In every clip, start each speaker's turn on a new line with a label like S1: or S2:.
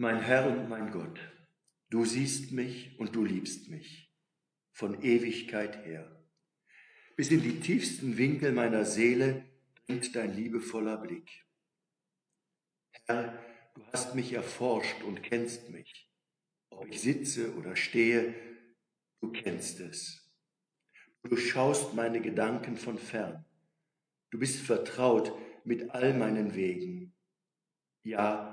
S1: Mein Herr und mein Gott, du siehst mich und du liebst mich von Ewigkeit her. Bis in die tiefsten Winkel meiner Seele dringt dein liebevoller Blick. Herr, du hast mich erforscht und kennst mich. Ob ich sitze oder stehe, du kennst es. Du schaust meine Gedanken von fern. Du bist vertraut mit all meinen Wegen. Ja,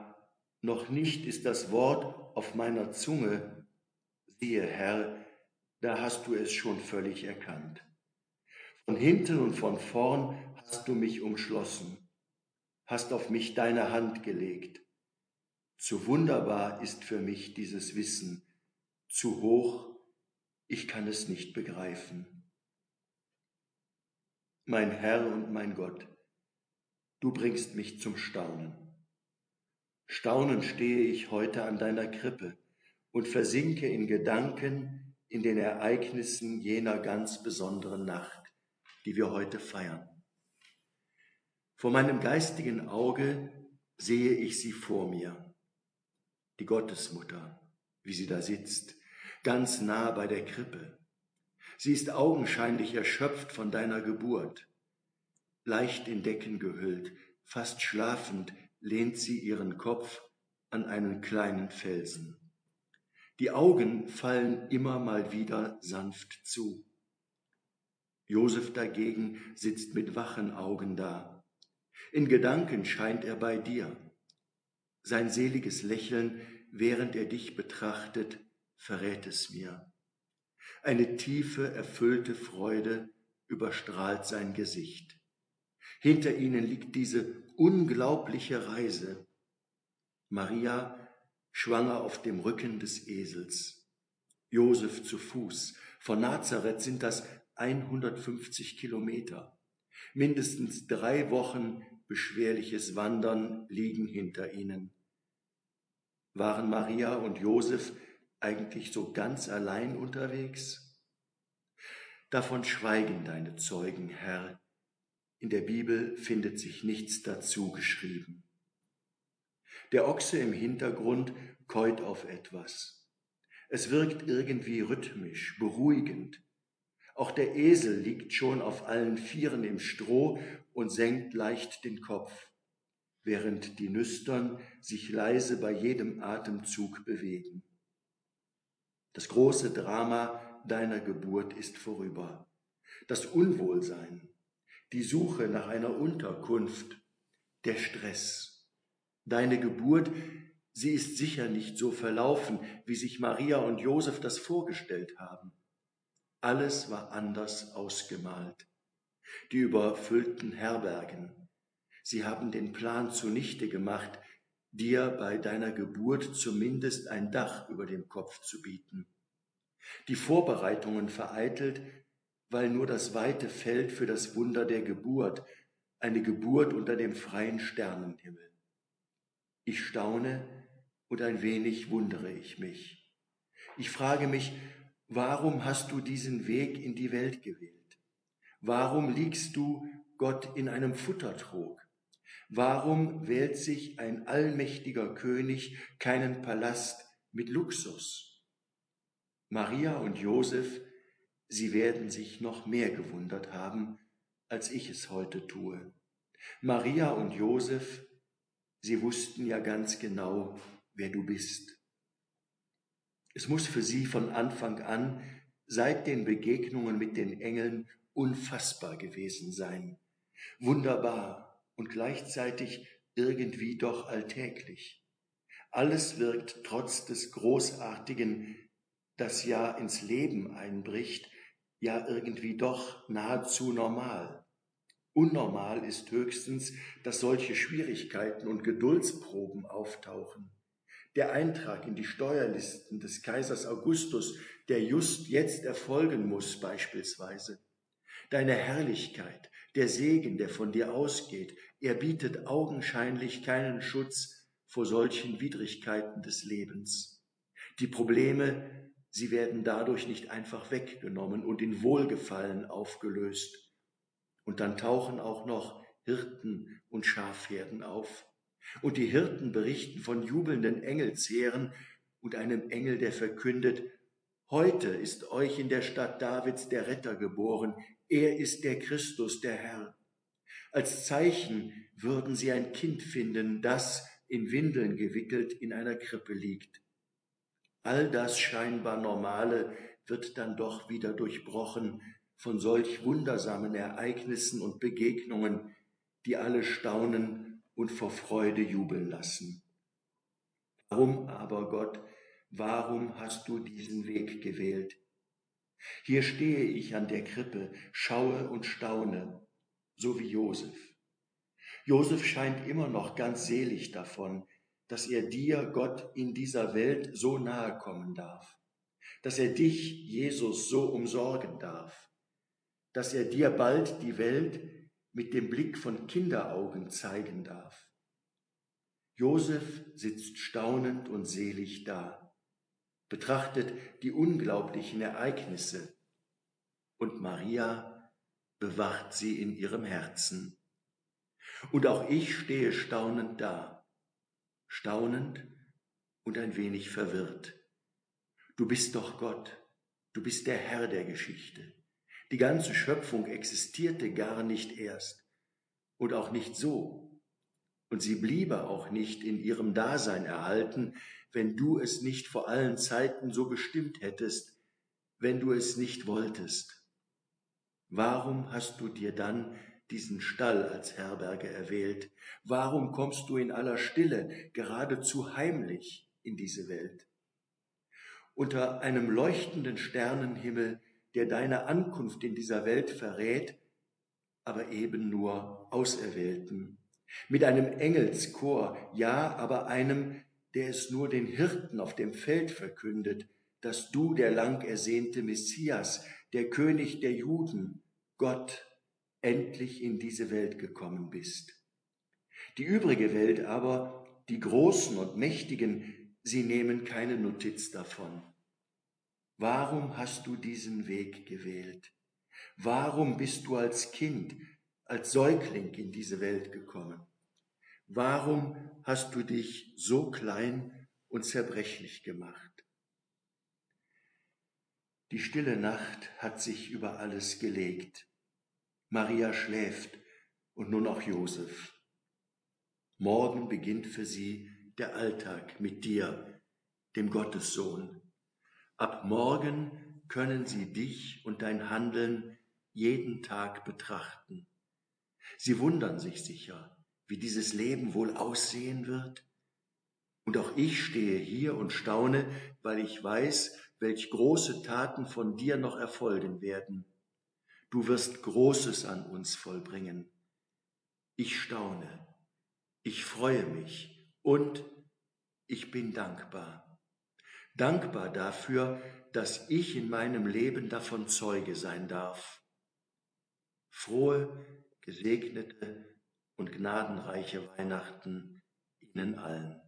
S1: noch nicht ist das Wort auf meiner Zunge. Siehe, Herr, da hast du es schon völlig erkannt. Von hinten und von vorn hast du mich umschlossen, hast auf mich deine Hand gelegt. Zu wunderbar ist für mich dieses Wissen, zu hoch, ich kann es nicht begreifen. Mein Herr und mein Gott, du bringst mich zum Staunen. Staunend stehe ich heute an deiner Krippe und versinke in Gedanken in den Ereignissen jener ganz besonderen Nacht, die wir heute feiern. Vor meinem geistigen Auge sehe ich sie vor mir, die Gottesmutter, wie sie da sitzt, ganz nah bei der Krippe. Sie ist augenscheinlich erschöpft von deiner Geburt. Leicht in Decken gehüllt, fast schlafend, lehnt sie ihren Kopf an einen kleinen Felsen. Die Augen fallen immer mal wieder sanft zu. Josef dagegen sitzt mit wachen Augen da. In Gedanken scheint er bei dir. Sein seliges Lächeln, während er dich betrachtet, verrät es mir. Eine tiefe, erfüllte Freude überstrahlt sein Gesicht. Hinter ihnen liegt diese unglaubliche Reise. Maria schwanger auf dem Rücken des Esels, Josef zu Fuß. Von Nazareth sind das 150 Kilometer. Mindestens drei Wochen beschwerliches Wandern liegen hinter ihnen. Waren Maria und Josef eigentlich so ganz allein unterwegs? Davon schweigen deine Zeugen, Herr, in der Bibel findet sich nichts dazu geschrieben. Der Ochse im Hintergrund käut auf etwas. Es wirkt irgendwie rhythmisch, beruhigend. Auch der Esel liegt schon auf allen Vieren im Stroh und senkt leicht den Kopf, während die Nüstern sich leise bei jedem Atemzug bewegen. Das große Drama deiner Geburt ist vorüber. Das Unwohlsein, die Suche nach einer Unterkunft, der Stress. Deine Geburt, sie ist sicher nicht so verlaufen, wie sich Maria und Josef das vorgestellt haben. Alles war anders ausgemalt. Die überfüllten Herbergen, sie haben den Plan zunichte gemacht, dir bei deiner Geburt zumindest ein Dach über dem Kopf zu bieten. Die Vorbereitungen vereitelt, weil nur das weite Feld für das Wunder der Geburt, eine Geburt unter dem freien Sternenhimmel. Ich staune und ein wenig wundere ich mich. Ich frage mich, warum hast du diesen Weg in die Welt gewählt? Warum liegst du Gott in einem Futtertrog? Warum wählt sich ein allmächtiger König keinen Palast mit Luxus? Maria und Josef Sie werden sich noch mehr gewundert haben, als ich es heute tue. Maria und Josef, sie wussten ja ganz genau, wer du bist. Es muss für sie von Anfang an, seit den Begegnungen mit den Engeln, unfassbar gewesen sein. Wunderbar und gleichzeitig irgendwie doch alltäglich. Alles wirkt trotz des Großartigen, das ja ins Leben einbricht, ja irgendwie doch nahezu normal. Unnormal ist höchstens, dass solche Schwierigkeiten und Geduldsproben auftauchen. Der Eintrag in die Steuerlisten des Kaisers Augustus, der just jetzt erfolgen muss beispielsweise. Deine Herrlichkeit, der Segen, der von dir ausgeht, er bietet augenscheinlich keinen Schutz vor solchen Widrigkeiten des Lebens. Die Probleme Sie werden dadurch nicht einfach weggenommen und in Wohlgefallen aufgelöst. Und dann tauchen auch noch Hirten und Schafherden auf. Und die Hirten berichten von jubelnden Engelsheeren und einem Engel, der verkündet, Heute ist euch in der Stadt Davids der Retter geboren, er ist der Christus, der Herr. Als Zeichen würden sie ein Kind finden, das in Windeln gewickelt in einer Krippe liegt. All das scheinbar Normale wird dann doch wieder durchbrochen von solch wundersamen Ereignissen und Begegnungen, die alle staunen und vor Freude jubeln lassen. Warum aber, Gott, warum hast du diesen Weg gewählt? Hier stehe ich an der Krippe, schaue und staune, so wie Josef. Josef scheint immer noch ganz selig davon, dass er dir, Gott, in dieser Welt so nahe kommen darf, dass er dich, Jesus, so umsorgen darf, dass er dir bald die Welt mit dem Blick von Kinderaugen zeigen darf. Josef sitzt staunend und selig da, betrachtet die unglaublichen Ereignisse und Maria bewacht sie in ihrem Herzen. Und auch ich stehe staunend da, staunend und ein wenig verwirrt. Du bist doch Gott, du bist der Herr der Geschichte. Die ganze Schöpfung existierte gar nicht erst und auch nicht so. Und sie bliebe auch nicht in ihrem Dasein erhalten, wenn du es nicht vor allen Zeiten so bestimmt hättest, wenn du es nicht wolltest. Warum hast du dir dann diesen Stall als Herberge erwählt? Warum kommst du in aller Stille, geradezu heimlich in diese Welt? Unter einem leuchtenden Sternenhimmel, der deine Ankunft in dieser Welt verrät, aber eben nur Auserwählten. Mit einem Engelschor, ja, aber einem, der es nur den Hirten auf dem Feld verkündet, dass du der lang ersehnte Messias, der König der Juden, Gott, endlich in diese Welt gekommen bist. Die übrige Welt aber, die Großen und Mächtigen, sie nehmen keine Notiz davon. Warum hast du diesen Weg gewählt? Warum bist du als Kind, als Säugling in diese Welt gekommen? Warum hast du dich so klein und zerbrechlich gemacht? Die stille Nacht hat sich über alles gelegt. Maria schläft und nun auch Josef. Morgen beginnt für sie der Alltag mit dir, dem Gottessohn. Ab morgen können sie dich und dein Handeln jeden Tag betrachten. Sie wundern sich sicher, wie dieses Leben wohl aussehen wird. Und auch ich stehe hier und staune, weil ich weiß, welch große Taten von dir noch erfolgen werden Du wirst Großes an uns vollbringen. Ich staune, ich freue mich und ich bin dankbar. Dankbar dafür, dass ich in meinem Leben davon Zeuge sein darf. Frohe, gesegnete und gnadenreiche Weihnachten Ihnen allen.